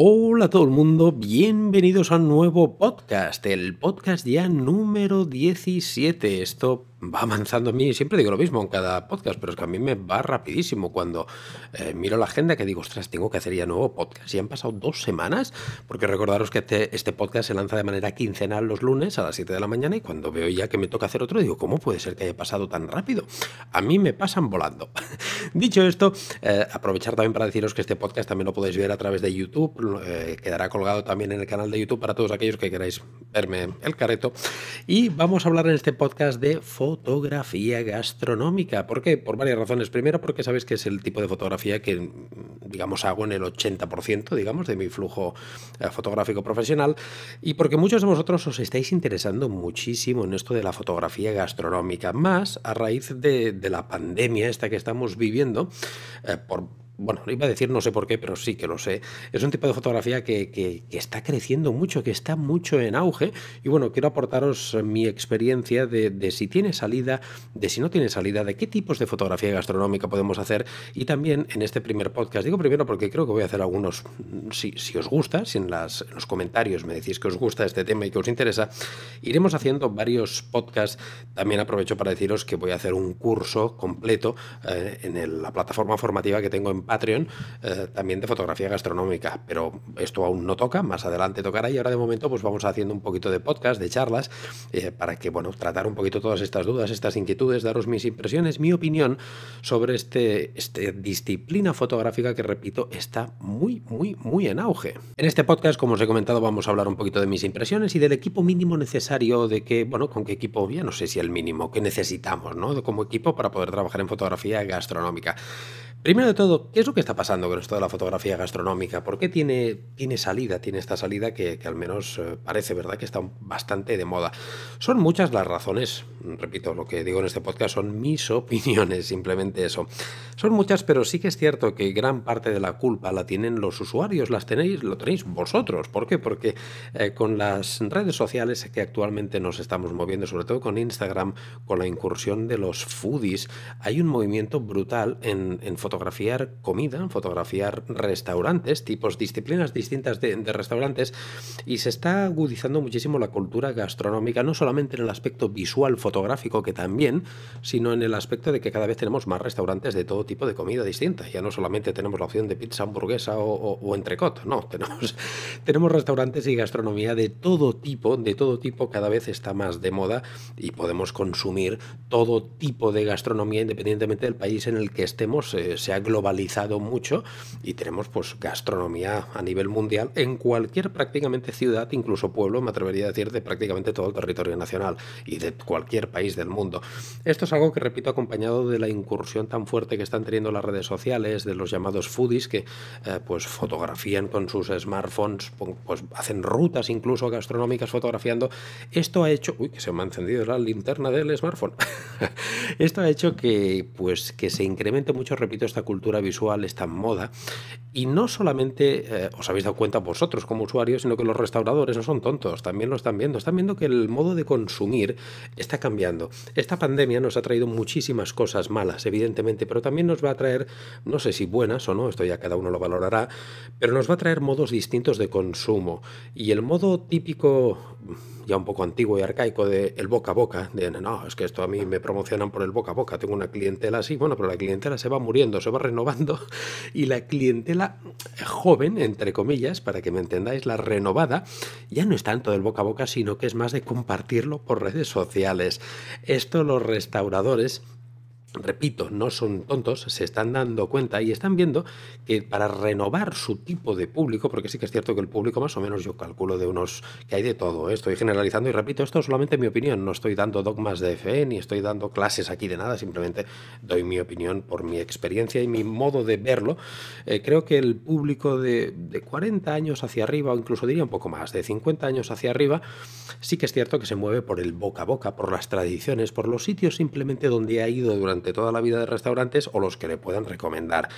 Hola a todo el mundo, bienvenidos a un nuevo podcast, el podcast ya número 17. Esto va avanzando a mí, siempre digo lo mismo en cada podcast, pero es que a mí me va rapidísimo cuando eh, miro la agenda que digo, ostras, tengo que hacer ya nuevo podcast. Y han pasado dos semanas, porque recordaros que este, este, podcast se lanza de manera quincenal los lunes a las 7 de la mañana y cuando veo ya que me toca hacer otro, digo, ¿cómo puede ser que haya pasado tan rápido? A mí me pasan volando. Dicho esto, eh, aprovechar también para deciros que este podcast también lo podéis ver a través de YouTube, eh, quedará colgado también en el canal de YouTube para todos aquellos que queráis verme el careto. Y vamos a hablar en este podcast de fotografía gastronómica. ¿Por qué? Por varias razones. Primero, porque sabéis que es el tipo de fotografía que, digamos, hago en el 80%, digamos, de mi flujo eh, fotográfico profesional. Y porque muchos de vosotros os estáis interesando muchísimo en esto de la fotografía gastronómica, más a raíz de, la pandemia esta que estamos viviendo, eh, por bueno, iba a decir no sé por qué, pero sí que lo sé. Es un tipo de fotografía que, está creciendo mucho, que está mucho en auge. Y bueno, quiero aportaros mi experiencia de, si tiene salida, de si no tiene salida, de qué tipos de fotografía gastronómica podemos hacer. Y también en este primer podcast, digo primero porque creo que voy a hacer algunos, si, si os gusta, si en, las, los comentarios me decís que os gusta este tema y que os interesa, iremos haciendo varios podcasts. También aprovecho para deciros que voy a hacer un curso completo eh, en la plataforma formativa que tengo en Patreon eh, también de fotografía gastronómica, pero esto aún no toca, más adelante tocará y ahora de momento pues vamos haciendo un poquito de podcast, de charlas, eh, para que, bueno, tratar un poquito todas estas dudas, estas inquietudes, daros mis impresiones, mi opinión sobre este, este disciplina fotográfica que, repito, está muy, muy, muy en auge. En este podcast, como os he comentado, vamos a hablar un poquito de mis impresiones y del equipo mínimo necesario de que, bueno, con qué equipo, ya no sé si el mínimo que necesitamos, ¿no? Como equipo para poder trabajar en fotografía gastronómica. Primero de todo, ¿qué es lo que está pasando con esto de la fotografía gastronómica? ¿Por qué tiene, tiene salida, tiene esta salida que, al menos eh, parece verdad que está bastante de moda? Son muchas las razones, repito, lo que digo en este podcast son mis opiniones, simplemente eso. Son muchas, pero sí que es cierto que gran parte de la culpa la tienen los usuarios, las tenéis, lo tenéis vosotros. ¿Por qué? Porque eh, con las redes sociales que actualmente nos estamos moviendo, sobre todo con Instagram, con la incursión de los foodies, hay un movimiento brutal en, en fotografiar comida, fotografiar restaurantes, tipos, disciplinas distintas de, restaurantes, y se está agudizando muchísimo la cultura gastronómica, no solamente en el aspecto visual fotográfico, que también, sino en el aspecto de que cada vez tenemos más restaurantes de todo tipo de comida distinta. Ya no solamente tenemos la opción de pizza, hamburguesa o, o, entrecot, no, tenemos, tenemos restaurantes y gastronomía de todo tipo, de todo tipo, cada vez está más de moda y podemos consumir todo tipo de gastronomía independientemente del país en el que estemos. Eh, se ha globalizado mucho y tenemos pues gastronomía a nivel mundial en cualquier prácticamente ciudad, incluso pueblo, me atrevería a decir, de prácticamente todo el territorio nacional y de cualquier país del mundo. Esto es algo que, repito, acompañado de la incursión tan fuerte que están teniendo las redes sociales, de los llamados foodies que eh, pues fotografían con sus smartphones, pues hacen rutas incluso gastronómicas fotografiando. Esto ha hecho, uy, que se me ha encendido la linterna del smartphone. Esto ha hecho que pues que se incremente mucho, repito, esta cultura visual, esta moda. Y no solamente eh, os habéis dado cuenta vosotros como usuarios, sino que los restauradores no son tontos, también lo están viendo. Están viendo que el modo de consumir está cambiando. Esta pandemia nos ha traído muchísimas cosas malas, evidentemente, pero también nos va a traer, no sé si buenas o no, esto ya cada uno lo valorará, pero nos va a traer modos distintos de consumo. Y el modo típico ya un poco antiguo y arcaico de el boca a boca, de no, es que esto a mí me promocionan por el boca a boca, tengo una clientela así, bueno, pero la clientela se va muriendo, se va renovando y la clientela joven, entre comillas, para que me entendáis, la renovada, ya no es tanto del boca a boca, sino que es más de compartirlo por redes sociales. Esto los restauradores repito, no son tontos, se están dando cuenta y están viendo que para renovar su tipo de público, porque sí que es cierto que el público más o menos yo calculo de unos que hay de todo, ¿eh? estoy generalizando y repito, esto es solamente mi opinión, no estoy dando dogmas de fe ni estoy dando clases aquí de nada, simplemente doy mi opinión por mi experiencia y mi modo de verlo. Eh, creo que el público de, de 40 años hacia arriba, o incluso diría un poco más, de 50 años hacia arriba, sí que es cierto que se mueve por el boca a boca, por las tradiciones, por los sitios simplemente donde ha ido durante toda la vida de restaurantes o los que le puedan recomendar.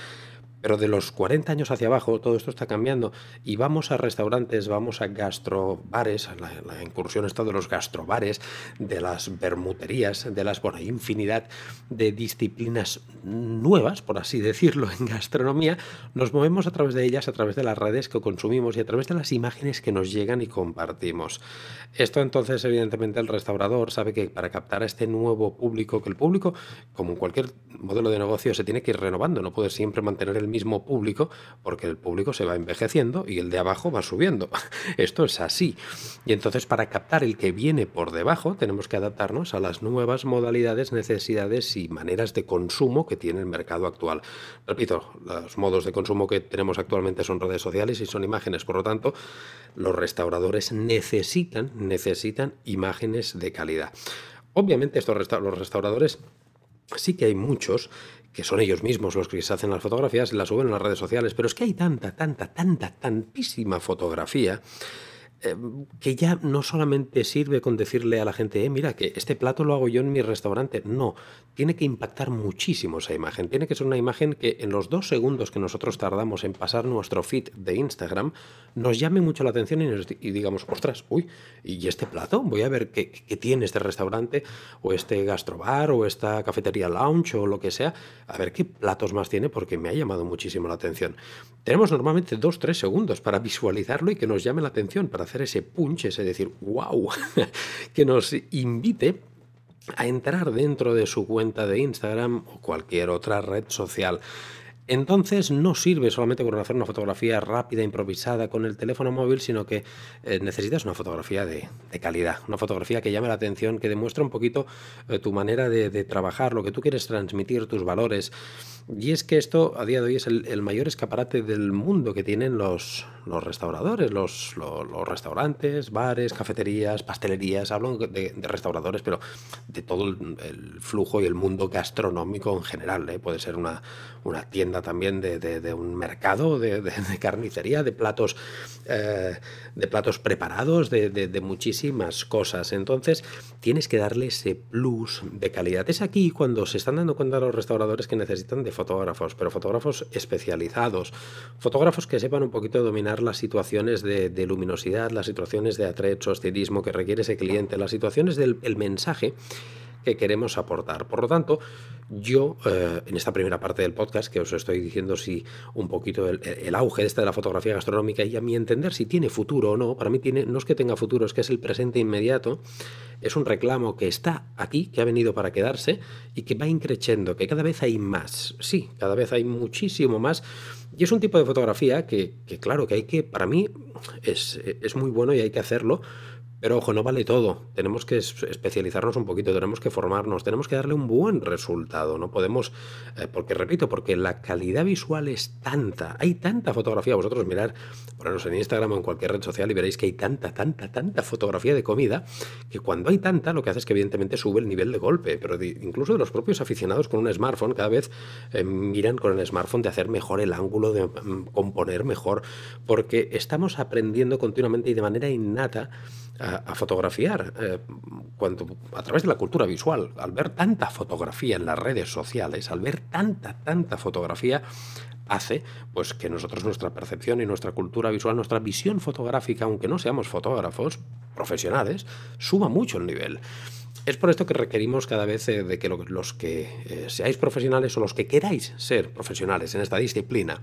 Pero de los 40 años hacia abajo todo esto está cambiando y vamos a restaurantes, vamos a gastrobares, la, la incursión está de los gastrobares, de las bermuterías, de las, bueno, hay infinidad de disciplinas nuevas, por así decirlo, en gastronomía. Nos movemos a través de ellas, a través de las redes que consumimos y a través de las imágenes que nos llegan y compartimos. Esto entonces, evidentemente, el restaurador sabe que para captar a este nuevo público, que el público, como cualquier modelo de negocio, se tiene que ir renovando, no puede siempre mantener el mismo público porque el público se va envejeciendo y el de abajo va subiendo. Esto es así. Y entonces para captar el que viene por debajo tenemos que adaptarnos a las nuevas modalidades, necesidades y maneras de consumo que tiene el mercado actual. Repito, los modos de consumo que tenemos actualmente son redes sociales y son imágenes, por lo tanto, los restauradores necesitan, necesitan imágenes de calidad. Obviamente estos los restauradores sí que hay muchos que son ellos mismos los que se hacen las fotografías las suben en las redes sociales, pero es que hay tanta, tanta, tanta, tantísima fotografía Em, que ya no solamente sirve con decirle a la gente, eh, mira, que este plato lo hago yo en mi restaurante. No, tiene que impactar muchísimo esa imagen. Tiene que ser una imagen que en los dos segundos que nosotros tardamos en pasar nuestro feed de Instagram, nos llame mucho la atención y, digamos, ostras, uy, ¿y este plato? Voy a ver qué, qué, tiene este restaurante, o este gastrobar, o esta cafetería lounge, o lo que sea. A ver qué platos más tiene, porque me ha llamado muchísimo la atención. Tenemos normalmente dos, tres segundos para visualizarlo y que nos llame la atención, para hacer ese punch, ese decir, wow, que nos invite a entrar dentro de su cuenta de Instagram o cualquier otra red social. Entonces no sirve solamente con hacer una fotografía rápida, improvisada con el teléfono móvil, sino que eh, necesitas una fotografía de, calidad, una fotografía que llame la atención, que demuestre un poquito eh, tu manera de, trabajar, lo que tú quieres transmitir, tus valores. Y es que esto a día de hoy es el, mayor escaparate del mundo que tienen los, los restauradores, los, los, restaurantes, bares, cafeterías, pastelerías. Hablo de, restauradores, pero de todo el, flujo y el mundo gastronómico en general. ¿eh? Puede ser una, una tienda también de, un mercado de, carnicería, de platos, eh, de platos preparados, de, muchísimas cosas. Entonces tienes que darle ese plus de calidad. Es aquí cuando se están dando cuenta los restauradores que necesitan de fotógrafos, pero fotógrafos especializados, fotógrafos que sepan un poquito dominar las situaciones de, luminosidad, las situaciones de atrecho, estilismo que requiere ese cliente, las situaciones del mensaje que queremos aportar. Por lo tanto, yo eh, en esta primera parte del podcast, que os estoy diciendo si un poquito el, auge de esta de la fotografía gastronómica y a mi entender si tiene futuro o no, para mí tiene, no es que tenga futuro, es que es el presente inmediato, es un reclamo que está aquí, que ha venido para quedarse y que va increciendo, que cada vez hay más, sí, cada vez hay muchísimo más. Y es un tipo de fotografía que, que claro, que hay que, para mí, es, es muy bueno y hay que hacerlo, pero ojo, no vale todo. Tenemos que especializarnos un poquito, tenemos que formarnos, tenemos que darle un buen resultado. No podemos, eh, porque repito, porque la calidad visual es tanta, hay tanta fotografía. Vosotros mirar, poneros en Instagram o en cualquier red social y veréis que hay tanta, tanta, tanta fotografía de comida que cuando hay tanta, lo que hace es que evidentemente sube el nivel de golpe. Pero incluso de los propios aficionados con un smartphone, cada vez eh, miran con el smartphone de hacer mejor el ángulo, de mm, componer mejor, porque estamos aprendiendo continuamente y de manera innata a, fotografiar eh, cuando, a través de la cultura visual. Al ver tanta fotografía en las redes sociales, al ver tanta, tanta fotografía, hace pues que nosotros nuestra percepción y nuestra cultura visual, nuestra visión fotográfica, aunque no seamos fotógrafos profesionales, suba mucho el nivel. Es por esto que requerimos cada vez eh, de que los que eh, seáis profesionales o los que queráis ser profesionales en esta disciplina,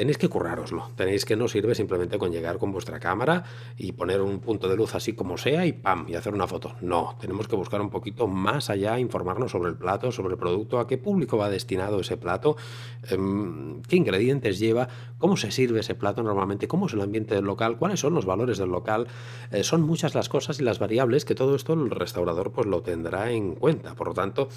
tenéis que currároslo. Tenéis que no sirve simplemente con llegar con vuestra cámara y poner un punto de luz así como sea y pam, y hacer una foto. No, tenemos que buscar un poquito más allá, informarnos sobre el plato, sobre el producto, a qué público va destinado ese plato, em, qué ingredientes lleva, cómo se sirve ese plato normalmente, cómo es el ambiente del local, cuáles son los valores del local. Eh, son muchas las cosas y las variables que todo esto el restaurador pues lo tendrá en cuenta. Por lo tanto,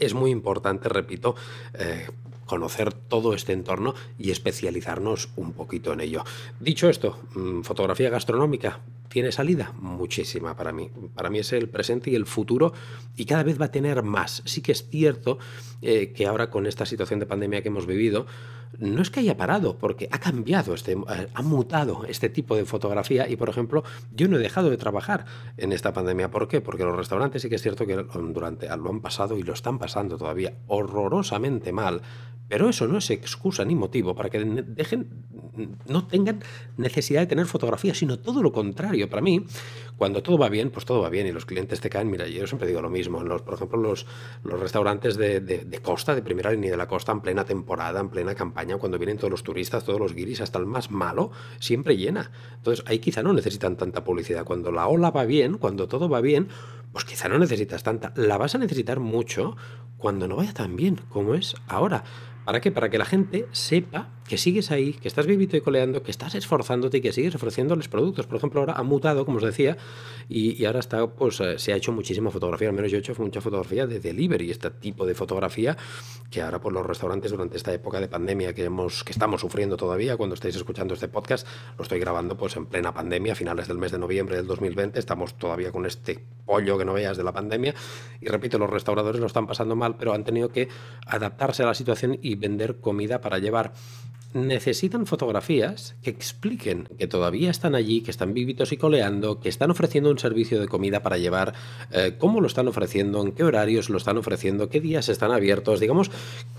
es muy importante, repito, eh, conocer todo este entorno y especializarnos un poquito en ello. Dicho esto, mm, fotografía gastronómica, ¿tiene salida? Muchísima para mí. Para mí es el presente y el futuro y cada vez va a tener más. Sí que es cierto eh, que ahora con esta situación de pandemia que hemos vivido, no es que haya parado, porque ha cambiado, este, eh, ha mutado este tipo de fotografía y, por ejemplo, yo no he dejado de trabajar en esta pandemia. ¿Por qué? Porque los restaurantes sí que es cierto que durante lo han pasado y lo están pasando todavía horrorosamente mal Pero eso no es excusa ni motivo para que dejen, no tengan necesidad de tener fotografía, sino todo lo contrario. Para mí, cuando todo va bien, pues todo va bien y los clientes te caen. Mira, yo siempre digo lo mismo. Los, por ejemplo, los, los restaurantes de, costa, de primera línea de la costa, en plena temporada, en plena campaña, cuando vienen todos los turistas, todos los guiris, hasta el más malo, siempre llena. Entonces, ahí quizá no necesitan tanta publicidad. Cuando la ola va bien, cuando todo va bien, pues quizá no necesitas tanta. La vas a necesitar mucho cuando no vaya tan bien como es ahora. ¿Para qué? Para que la gente sepa que sigues ahí, que estás vivito y coleando, que estás esforzándote y que sigues ofreciéndoles productos. Por ejemplo, ahora ha mutado, como os decía, y, ahora está, pues eh, se ha hecho muchísima fotografía, al menos yo he hecho mucha fotografía de delivery, este tipo de fotografía que ahora por los restaurantes durante esta época de pandemia que hemos que estamos sufriendo todavía, cuando estáis escuchando este podcast, lo estoy grabando pues en plena pandemia, a finales del mes de noviembre del 2020, estamos todavía con este pollo que no veas de la pandemia y repito, los restauradores lo están pasando mal, pero han tenido que adaptarse a la situación y vender comida para llevar necesitan fotografías que expliquen que todavía están allí, que están vivitos y coleando, que están ofreciendo un servicio de comida para llevar, eh, cómo lo están ofreciendo, en qué horarios lo están ofreciendo, qué días están abiertos. Digamos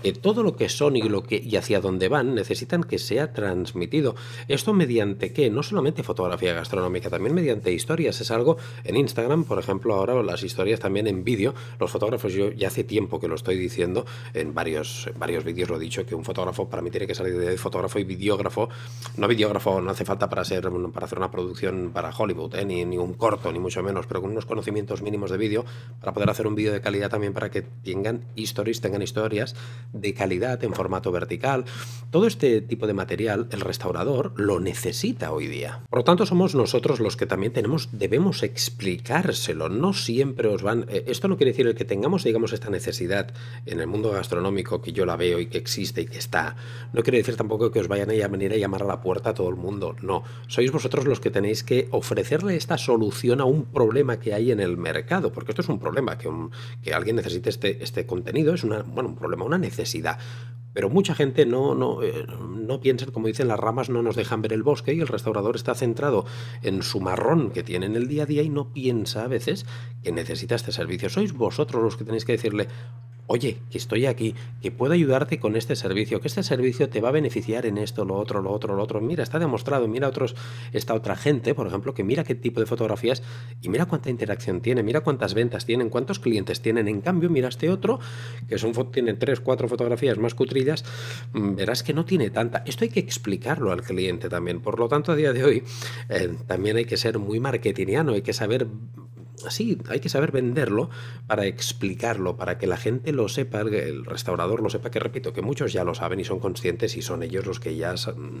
que todo lo que son y, lo que, y hacia dónde van necesitan que sea transmitido. Esto mediante qué? No solamente fotografía gastronómica, también mediante historias. Es algo en Instagram, por ejemplo, ahora las historias también en vídeo. Los fotógrafos, yo ya hace tiempo que lo estoy diciendo, en varios, en varios vídeos lo he dicho, que un fotógrafo para mí tiene que salir de fotógrafo y videógrafo. No videógrafo no hace falta para, ser, para hacer una producción para Hollywood, ¿eh? ni, ni, un corto, ni mucho menos, pero con unos conocimientos mínimos de vídeo para poder hacer un vídeo de calidad también para que tengan stories, tengan historias de calidad en formato vertical. Todo este tipo de material el restaurador lo necesita hoy día. Por lo tanto, somos nosotros los que también tenemos, debemos explicárselo. No siempre os van... Eh, esto no quiere decir el que tengamos, digamos, esta necesidad en el mundo gastronómico que yo la veo y que existe y que está. No quiere decir tampoco que os vayan a venir a llamar a la puerta a todo el mundo. No, sois vosotros los que tenéis que ofrecerle esta solución a un problema que hay en el mercado, porque esto es un problema, que, alguien necesite este, este contenido es un problema, una necesidad. Pero mucha gente no, no, eh, no piensa, como dicen, las ramas no nos dejan ver el bosque y el restaurador está centrado en su marrón que tiene en el día a día y no piensa a veces que necesita este servicio. Sois vosotros los que tenéis que decirle, oye, que estoy aquí, que puedo ayudarte con este servicio, que este servicio te va a beneficiar en esto, lo otro, lo otro, lo otro. Mira, está demostrado, mira otros, esta otra gente, por ejemplo, que mira qué tipo de fotografías y mira cuánta interacción tiene, mira cuántas ventas tienen, cuántos clientes tienen. En cambio, mira este otro, que son, tiene tres, cuatro fotografías más cutrillas, mm, verás que no tiene tanta. Esto hay que explicarlo al cliente también. Por lo tanto, a día de hoy eh, también hay que ser muy marketingiano, hay que saber sí, hay que saber venderlo para explicarlo, para que la gente lo sepa, el restaurador lo sepa, que repito, que muchos ya lo saben y son conscientes y son ellos los que ya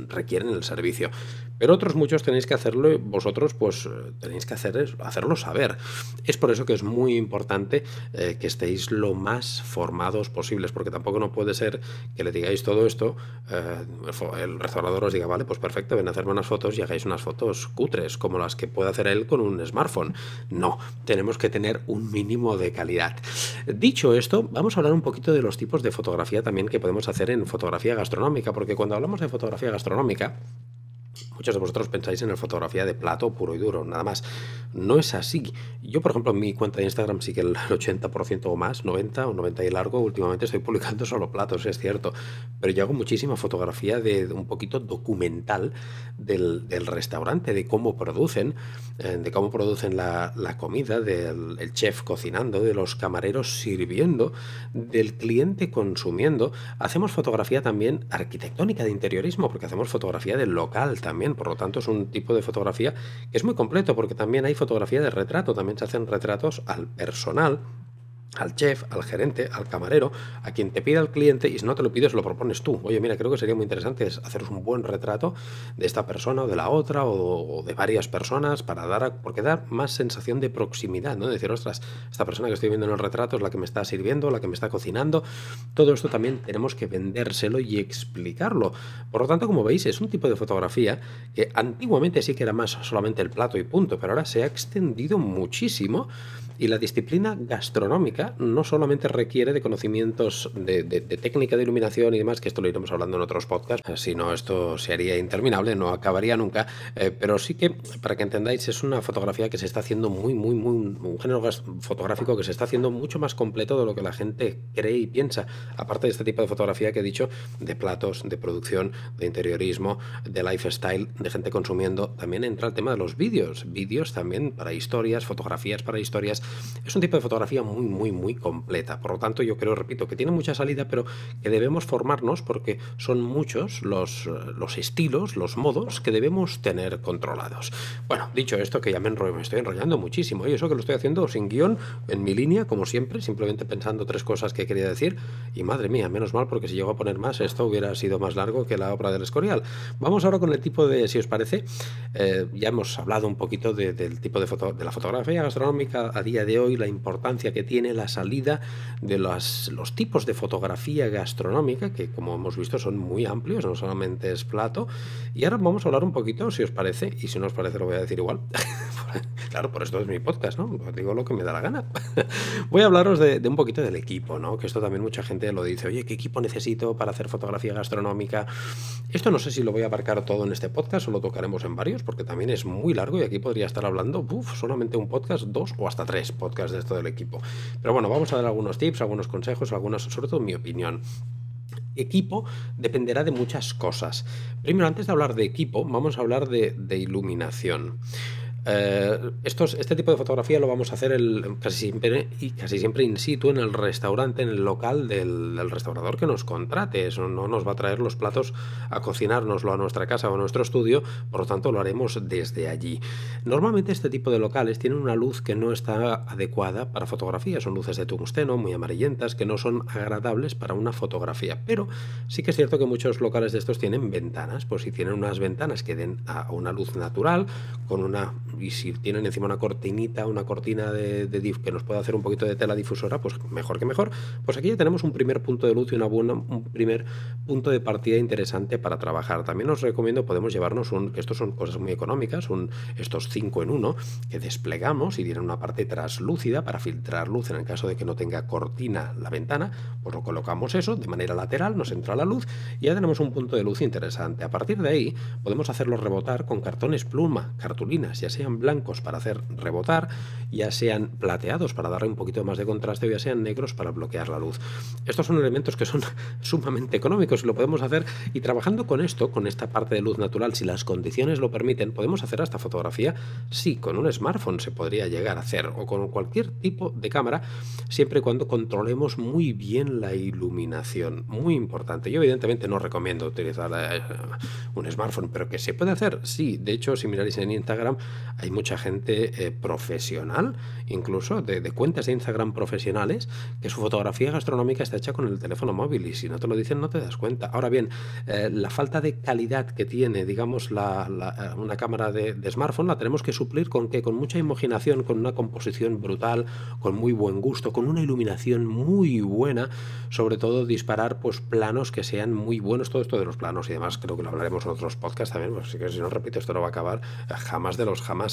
requieren el servicio. Pero otros muchos tenéis que hacerlo, vosotros pues tenéis que hacer, hacerlo saber. Es por eso que es muy importante eh, que estéis lo más formados posibles, porque tampoco no puede ser que le digáis todo esto, eh, el restaurador os diga, vale, pues perfecto, ven a hacerme unas fotos y hagáis unas fotos cutres, como las que puede hacer él con un smartphone. No, tenemos que tener un mínimo de calidad. Dicho esto, vamos a hablar un poquito de los tipos de fotografía también que podemos hacer en fotografía gastronómica, porque cuando hablamos de fotografía gastronómica, Muchos de vosotros pensáis en la fotografía de plato puro y duro, nada más. No es así. Yo, por ejemplo, en mi cuenta de Instagram sí que el 80% o más, 90 o 90 y largo, últimamente estoy publicando solo platos, es cierto. Pero yo hago muchísima fotografía de, un poquito documental del, restaurante, de cómo producen, eh, de cómo producen la, comida, del chef cocinando, de los camareros sirviendo, del cliente consumiendo. Hacemos fotografía también arquitectónica de interiorismo, porque hacemos fotografía del local también, por lo tanto es un tipo de fotografía que es muy completo porque también hay fotografía de retrato, también se hacen retratos al personal al chef, al gerente, al camarero, a quien te pida el cliente y si no te lo pides lo propones tú. Oye, mira, creo que sería muy interesante haceros un buen retrato de esta persona o de la otra o, de varias personas para dar, porque da más sensación de proximidad, ¿no? Decir, ostras, esta persona que estoy viendo en el retrato es la que me está sirviendo, la que me está cocinando. Todo esto también tenemos que vendérselo y explicarlo. Por lo tanto, como veis, es un tipo de fotografía que antiguamente sí que era más solamente el plato y punto, pero ahora se ha extendido muchísimo Y la disciplina gastronómica no solamente requiere de conocimientos de, técnica de iluminación y demás, que esto lo iremos hablando en otros podcasts, si no esto se haría interminable, no acabaría nunca, eh, pero sí que, para que entendáis, es una fotografía que se está haciendo muy, muy, muy, un género fotográfico que se está haciendo mucho más completo de lo que la gente cree y piensa, aparte de este tipo de fotografía que he dicho, de platos, de producción, de interiorismo, de lifestyle, de gente consumiendo, también entra el tema de los vídeos, vídeos también para historias, fotografías para historias, es un tipo de fotografía muy, muy, muy completa, por lo tanto yo creo, repito, que tiene mucha salida, pero que debemos formarnos porque son muchos los, los estilos, los modos que debemos tener controlados. Bueno, dicho esto, que ya me, me estoy enrollando muchísimo, y eso que lo estoy haciendo sin guion, en mi línea, como siempre, simplemente pensando tres cosas que quería decir, y madre mía, menos mal, porque si llego a poner más, esto hubiera sido más largo que la obra del Escorial. Vamos ahora con el tipo de, si os parece, eh, ya hemos hablado un poquito del tipo de, foto, de la fotografía gastronómica a día de hoy, la importancia que tiene la salida de los tipos de fotografía gastronómica, que como hemos visto son muy amplios, no solamente es plato. Y ahora vamos a hablar un poquito, si os parece, y si no os parece lo voy a decir igual. claro, por esto es mi podcast, ¿no? digo lo que me da la gana. voy a hablaros de, un poquito del equipo, ¿no? Que esto también mucha gente lo dice, oye, ¿qué equipo necesito para hacer fotografía gastronómica? Esto no sé si lo voy a abarcar todo en este podcast o lo tocaremos en varios, porque también es muy largo y aquí podría estar hablando, solamente un podcast, dos o hasta tres podcasts de esto del equipo. Pero bueno, vamos a dar algunos tips, algunos consejos, algunos, sobre todo mi opinión equipo dependerá de muchas cosas. Primero, antes de hablar de equipo, vamos a hablar de, de iluminación. Eh, estos, este tipo de fotografía lo vamos a hacer casi, siempre, y casi siempre in situ en el restaurante, en el local del, restaurador que nos contrate. Eso no nos va a traer los platos a cocinárnoslo a nuestra casa o a nuestro estudio, por lo tanto lo haremos desde allí. Normalmente este tipo de locales tienen una luz que no está adecuada para fotografía. Son luces de tungsteno muy amarillentas que no son agradables para una fotografía. Pero sí que es cierto que muchos locales de estos tienen ventanas. Pues si tienen unas ventanas que den a una luz natural, con una y si tienen encima una cortinita, una cortina de, de que nos puede hacer un poquito de tela difusora, pues mejor que mejor. Pues aquí ya tenemos un primer punto de luz y una buena, un primer punto de partida interesante para trabajar. También os recomiendo, podemos llevarnos un, que estos son cosas muy económicas, estos 5 en 1 que desplegamos y tienen una parte translúcida para filtrar luz en el caso de que no tenga cortina la ventana, pues lo colocamos eso de manera lateral, nos entra la luz y ya tenemos un punto de luz interesante. A partir de ahí podemos hacerlo rebotar con cartones pluma, cartulinas, ya sea sean blancos para hacer rebotar, ya sean plateados para darle un poquito más de contraste o ya sean negros para bloquear la luz. Estos son elementos que son sumamente económicos y lo podemos hacer y trabajando con esto, con esta parte de luz natural, si las condiciones lo permiten, podemos hacer hasta fotografía, sí, con un smartphone se podría llegar a hacer o con cualquier tipo de cámara, siempre y cuando controlemos muy bien la iluminación, muy importante. Yo evidentemente no recomiendo utilizar eh, un smartphone, pero que se puede hacer, sí, de hecho si miráis en Instagram hay mucha gente eh, profesional, incluso de, cuentas de Instagram profesionales, que su fotografía gastronómica está hecha con el teléfono móvil y si no te lo dicen no te das cuenta. Ahora bien, eh, la falta de calidad que tiene, digamos, eh, una cámara de, smartphone la tenemos que suplir con que con mucha imaginación, con una composición brutal, con muy buen gusto, con una iluminación muy buena, sobre todo disparar pues planos que sean muy buenos, todo esto de los planos y demás, creo que lo hablaremos en otros podcasts también, que si no repito esto no va a acabar jamás de los jamás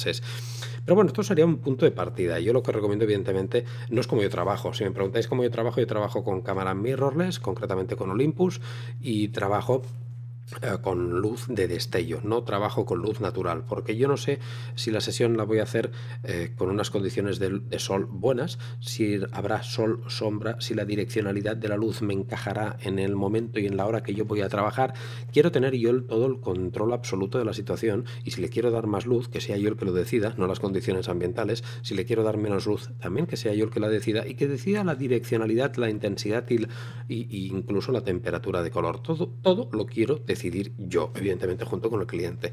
pero bueno, esto sería un punto de partida. Yo lo que recomiendo, evidentemente, no es como yo trabajo. Si me preguntáis cómo yo trabajo, yo trabajo con cámara mirrorless, concretamente con Olympus, y trabajo con luz de destello, no trabajo con luz natural, porque yo no sé si la sesión la voy a hacer eh, con unas condiciones de, sol buenas, si habrá sol, sombra, si la direccionalidad de la luz me encajará en el momento y en la hora que yo voy a trabajar. Quiero tener yo todo el control absoluto de la situación y si le quiero dar más luz, que sea yo el que lo decida, no las condiciones ambientales, si le quiero dar menos luz, también que sea yo el que la decida y que decida la direccionalidad, la intensidad y incluso la temperatura de color. Todo, todo lo quiero decidir decidir yo, evidentemente junto con el cliente.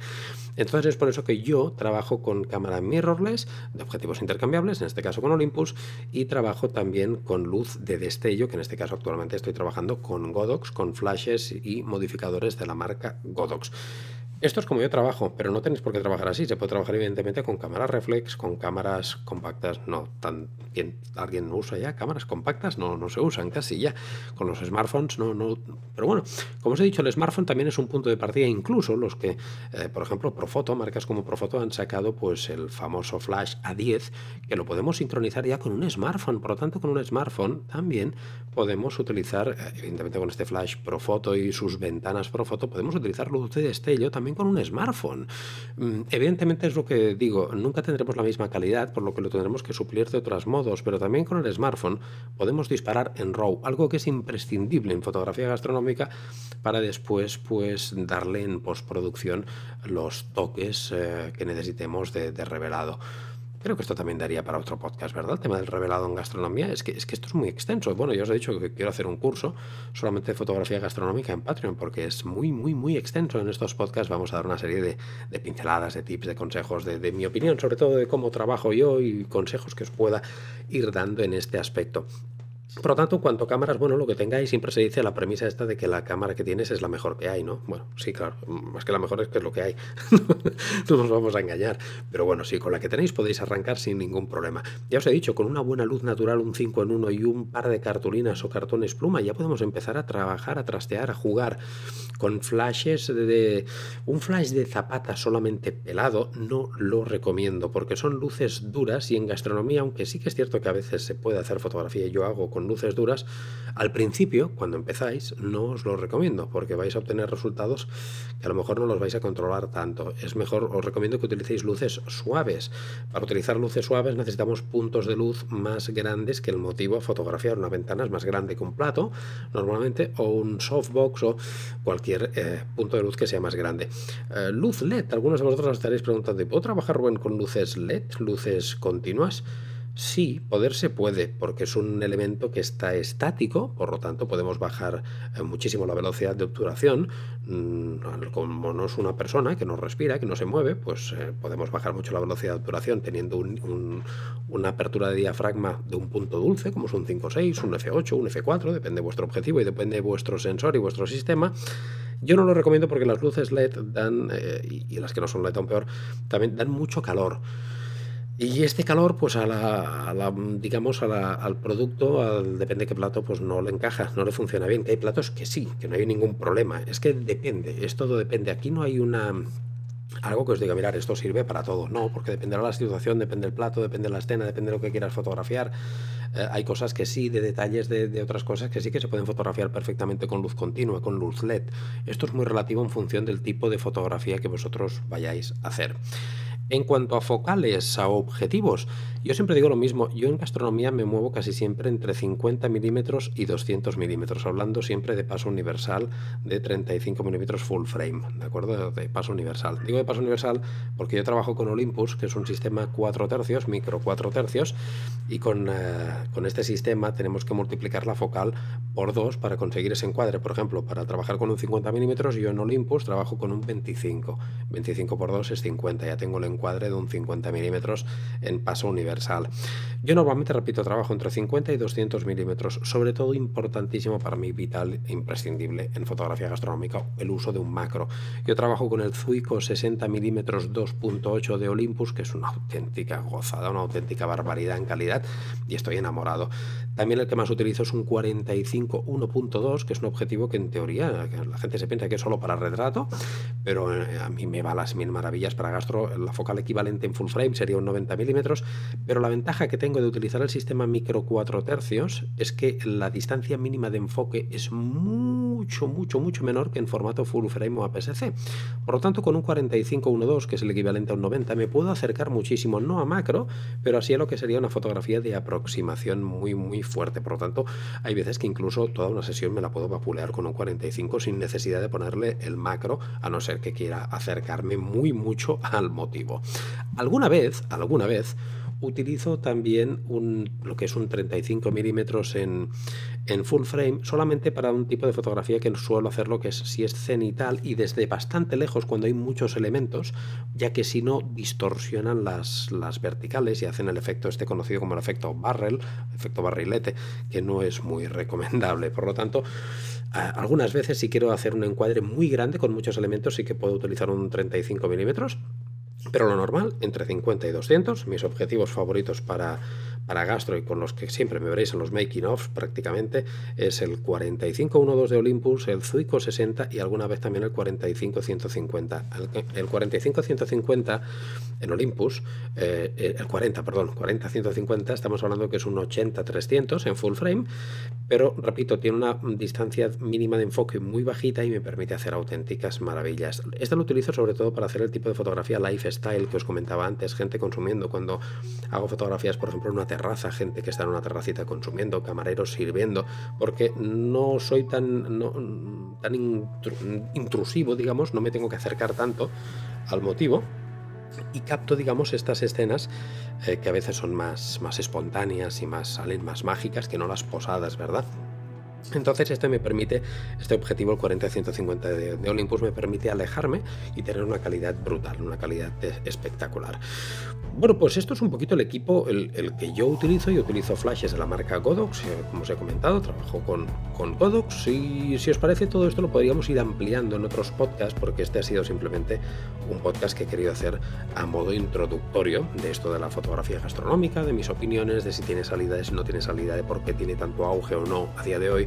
Entonces es por eso que yo trabajo con cámara mirrorless de objetivos intercambiables, en este caso con Olympus, y trabajo también con luz de destello, que en este caso actualmente estoy trabajando con Godox, con flashes y modificadores de la marca Godox. Esto es como yo trabajo, pero no tenéis por qué trabajar así. Se puede trabajar evidentemente con cámaras reflex, con cámaras compactas. No, tan alguien usa ya cámaras compactas, no, no se usan casi ya. Con los smartphones, no, no. Pero bueno, como os he dicho, el smartphone también es un punto de partida. Incluso los que, eh, por ejemplo, Profoto, marcas como Profoto han sacado pues el famoso flash A10, que lo podemos sincronizar ya con un smartphone. Por lo tanto, con un smartphone también podemos utilizar, eh, evidentemente con este flash Profoto y sus ventanas Profoto, podemos utilizar luz de destello también con un smartphone. Mm, evidentemente es lo que digo, nunca tendremos la misma calidad, por lo que lo tendremos que suplir de otros modos, pero también con el smartphone podemos disparar en RAW, algo que es imprescindible en fotografía gastronómica para después pues darle en postproducción los toques eh, que necesitemos de revelado. Creo que esto también daría para otro podcast, ¿verdad? El tema del revelado en gastronomía. Es que, es que esto es muy extenso. Bueno, ya os he dicho que quiero hacer un curso solamente de fotografía gastronómica en Patreon, porque es muy, muy, muy extenso. En estos podcasts vamos a dar una serie de, pinceladas, de tips, de consejos, de, de mi opinión, sobre todo de cómo trabajo yo y consejos que os pueda ir dando en este aspecto. Por lo tanto, cuanto cámaras, bueno, lo que tengáis, siempre se dice la premisa esta de que la cámara que tienes es la mejor que hay, ¿no? Bueno, sí, claro, más que la mejor es que es lo que hay. no nos vamos a engañar. Pero bueno, sí, con la que tenéis podéis arrancar sin ningún problema. Ya os he dicho, con una buena luz natural, un 5 en 1 y un par de cartulinas o cartones pluma, ya podemos empezar a trabajar, a trastear, a jugar con flashes de... Un flash de zapata solamente pelado no lo recomiendo porque son luces duras y en gastronomía, aunque sí que es cierto que a veces se puede hacer fotografía yo hago con luces duras, al principio, cuando empezáis, no os lo recomiendo porque vais a obtener resultados que a lo mejor no los vais a controlar tanto. Es mejor, os recomiendo que utilicéis luces suaves. Para utilizar luces suaves necesitamos puntos de luz más grandes que el motivo a fotografiar. Una ventana es más grande que un plato, normalmente, o un softbox o cualquier eh, punto de luz que sea más grande. Eh, luz LED, algunos de vosotros os estaréis preguntando, ¿puedo trabajar, Rubén, con luces LED, luces continuas? Sí, poder se puede, porque es un elemento que está estático, por lo tanto podemos bajar eh, muchísimo la velocidad de obturación. Mm, como no es una persona que no respira, que no se mueve, pues eh, podemos bajar mucho la velocidad de obturación teniendo una apertura de diafragma de un punto dulce, como es un 5.6, un F8, un F4, depende de vuestro objetivo y depende de vuestro sensor y vuestro sistema. Yo no lo recomiendo porque las luces LED dan, eh, y, las que no son LED aún peor, también dan mucho calor. Y este calor, pues a la, digamos, al producto, al, depende de qué plato, pues no le encaja, no le funciona bien. Que hay platos que sí, que no hay ningún problema. Es que depende, es todo depende. Aquí no hay una algo que os diga, mirar, esto sirve para todo. No, porque dependerá de la situación, depende del plato, depende de la escena, depende de lo que quieras fotografiar. Eh, hay cosas que sí, de detalles de, de, otras cosas que sí que se pueden fotografiar perfectamente con luz continua, con luz LED. Esto es muy relativo en función del tipo de fotografía que vosotros vayáis a hacer. En cuanto a focales, a objetivos, yo siempre digo lo mismo, yo en gastronomía me muevo casi siempre entre 50 milímetros y 200 milímetros, hablando siempre de paso universal de 35 milímetros full frame, ¿de acuerdo? De paso universal. Digo de paso universal porque yo trabajo con Olympus, que es un sistema 4 tercios, micro 4 tercios, y con, eh, con este sistema tenemos que multiplicar la focal por 2 para conseguir ese encuadre. Por ejemplo, para trabajar con un 50 milímetros, yo en Olympus trabajo con un 25. 25 por 2 es 50, ya tengo el de un 50 milímetros en paso universal. Yo normalmente, repito, trabajo entre 50 y 200 milímetros, sobre todo importantísimo para mí, vital e imprescindible en fotografía gastronómica, el uso de un macro. Yo trabajo con el Zuico 60 milímetros 2.8 de Olympus, que es una auténtica gozada, una auténtica barbaridad en calidad, y estoy enamorado. También el que más utilizo es un 45 1.2, que es un objetivo que en teoría la gente se piensa que es solo para retrato, pero eh, a mí me va las mil maravillas para gastro. La focal equivalente en full frame sería un 90 milímetros, pero la ventaja que tengo de utilizar el sistema micro 4 tercios es que la distancia mínima de enfoque es mucho, mucho, mucho menor que en formato full frame o APS-C. Por lo tanto, con un 45 1.2, que es el equivalente a un 90, me puedo acercar muchísimo, no a macro, pero así a lo que sería una fotografía de aproximación muy, muy fuerte. Por lo tanto, hay veces que incluso toda una sesión me la puedo vapulear con un 45 sin necesidad de ponerle el macro, a no ser que quiera acercarme muy mucho al motivo. Alguna vez, alguna vez, utilizo también un, lo que es un 35 milímetros en, en, full frame solamente para un tipo de fotografía que suelo hacerlo que es si es cenital y desde bastante lejos cuando hay muchos elementos ya que si no distorsionan las, las verticales y hacen el efecto este conocido como el efecto barrel efecto barrilete que no es muy recomendable. Por lo tanto algunas veces si quiero hacer un encuadre muy grande con muchos elementos sí que puedo utilizar un 35 milímetros pero lo normal, entre 50 y 200, mis objetivos favoritos para, para gastro y con los que siempre me veréis en los making offs prácticamente, es el 4512 de Olympus, el Zuico 60 y alguna vez también el 45150. El, 45150 en Olympus, eh, el 40, perdón, 40-150, estamos hablando que es un 80-300 en full frame, pero repito, tiene una distancia mínima de enfoque muy bajita y me permite hacer auténticas maravillas. Este lo utilizo sobre todo para hacer el tipo de fotografía lifestyle que os comentaba antes, gente consumiendo. Cuando hago fotografías, por ejemplo, en una gente que está en una terracita consumiendo, camareros sirviendo, porque no soy tan, tan intrusivo, digamos, no me tengo que acercar tanto al motivo y capto, digamos, estas escenas eh, que a veces son más, más espontáneas y más salen más mágicas que no las posadas, ¿verdad? Entonces este me permite, este objetivo, el 40-150 de, Olympus, me permite alejarme y tener una calidad brutal, una calidad espectacular. Bueno, pues esto es un poquito el equipo, el, que yo utilizo. Yo utilizo flashes de la marca Godox, eh, como os he comentado, trabajo con, con Godox y si os parece todo esto lo podríamos ir ampliando en otros podcasts porque este ha sido simplemente un podcast que he querido hacer a modo introductorio de esto de la fotografía gastronómica, de mis opiniones, de si tiene salida, de si no tiene salida, de por qué tiene tanto auge o no a día de hoy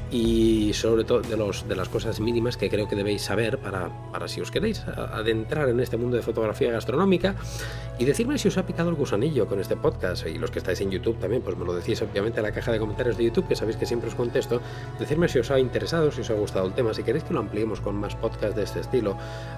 y sobre todo de, los, de las cosas mínimas que creo que debéis saber para, para si os queréis adentrar en este mundo de fotografía gastronómica y decirme si os ha picado el gusanillo con este podcast. Y los que estáis en YouTube también, pues me lo decís obviamente en la caja de comentarios de YouTube, que sabéis que siempre os contesto, decirme si os ha interesado, si os ha gustado el tema, si queréis que lo ampliemos con más podcasts de este estilo,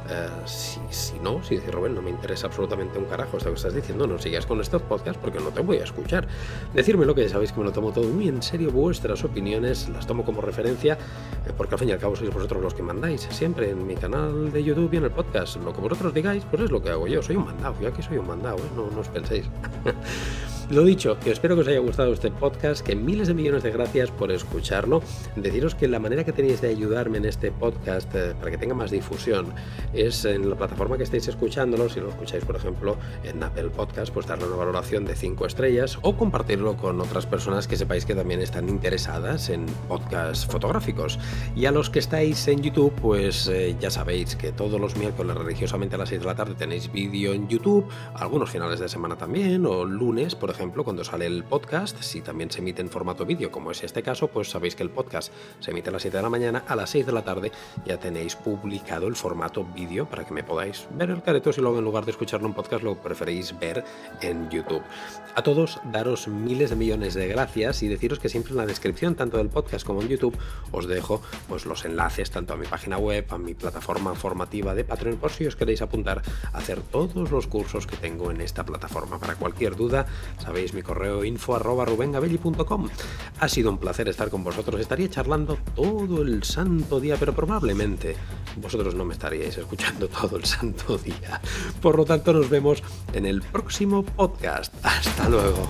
eh, si, si, no, si decís Rubén, no me interesa absolutamente un carajo esto que estás diciendo, no sigas con estos podcasts porque no te voy a escuchar. Decirme lo que ya sabéis que me lo tomo todo muy en serio, vuestras opiniones las tomo como referencia, eh, porque al fin y al cabo sois vosotros los que mandáis, siempre en mi canal de YouTube y en el podcast. Lo que vosotros digáis, pues es lo que hago yo. Soy un mandado, yo aquí soy un mandado, ¿eh? no, no os penséis. Lo dicho, espero que os haya gustado este podcast, que miles de millones de gracias por escucharlo. Deciros que la manera que tenéis de ayudarme en este podcast eh, para que tenga más difusión es en la plataforma que estéis escuchándolo. Si lo escucháis, por ejemplo, en Apple Podcast, pues darle una valoración de 5 estrellas o compartirlo con otras personas que sepáis que también están interesadas en podcasts fotográficos. Y a los que estáis en YouTube, pues eh, ya sabéis que todos los miércoles religiosamente a las 6 de la tarde tenéis vídeo en YouTube, algunos finales de semana también, o lunes, por ejemplo, cuando sale el podcast, si también se emite en formato vídeo, como es este caso, pues sabéis que el podcast se emite a las 7 de la mañana, a las 6 de la tarde ya tenéis publicado el formato vídeo para que me podáis ver el careto si luego en lugar de escucharlo en podcast lo preferís ver en YouTube. A todos, daros miles de millones de gracias y deciros que siempre en la descripción, tanto del podcast como en YouTube, os dejo pues, los enlaces tanto a mi página web, a mi plataforma formativa de Patreon, por si os queréis apuntar a hacer todos los cursos que tengo en esta plataforma. Para cualquier duda, Sabéis mi correo info arroba rubengabelli.com. Ha sido un placer estar con vosotros. Estaría charlando todo el santo día, pero probablemente vosotros no me estaríais escuchando todo el santo día. Por lo tanto, nos vemos en el próximo podcast. Hasta luego.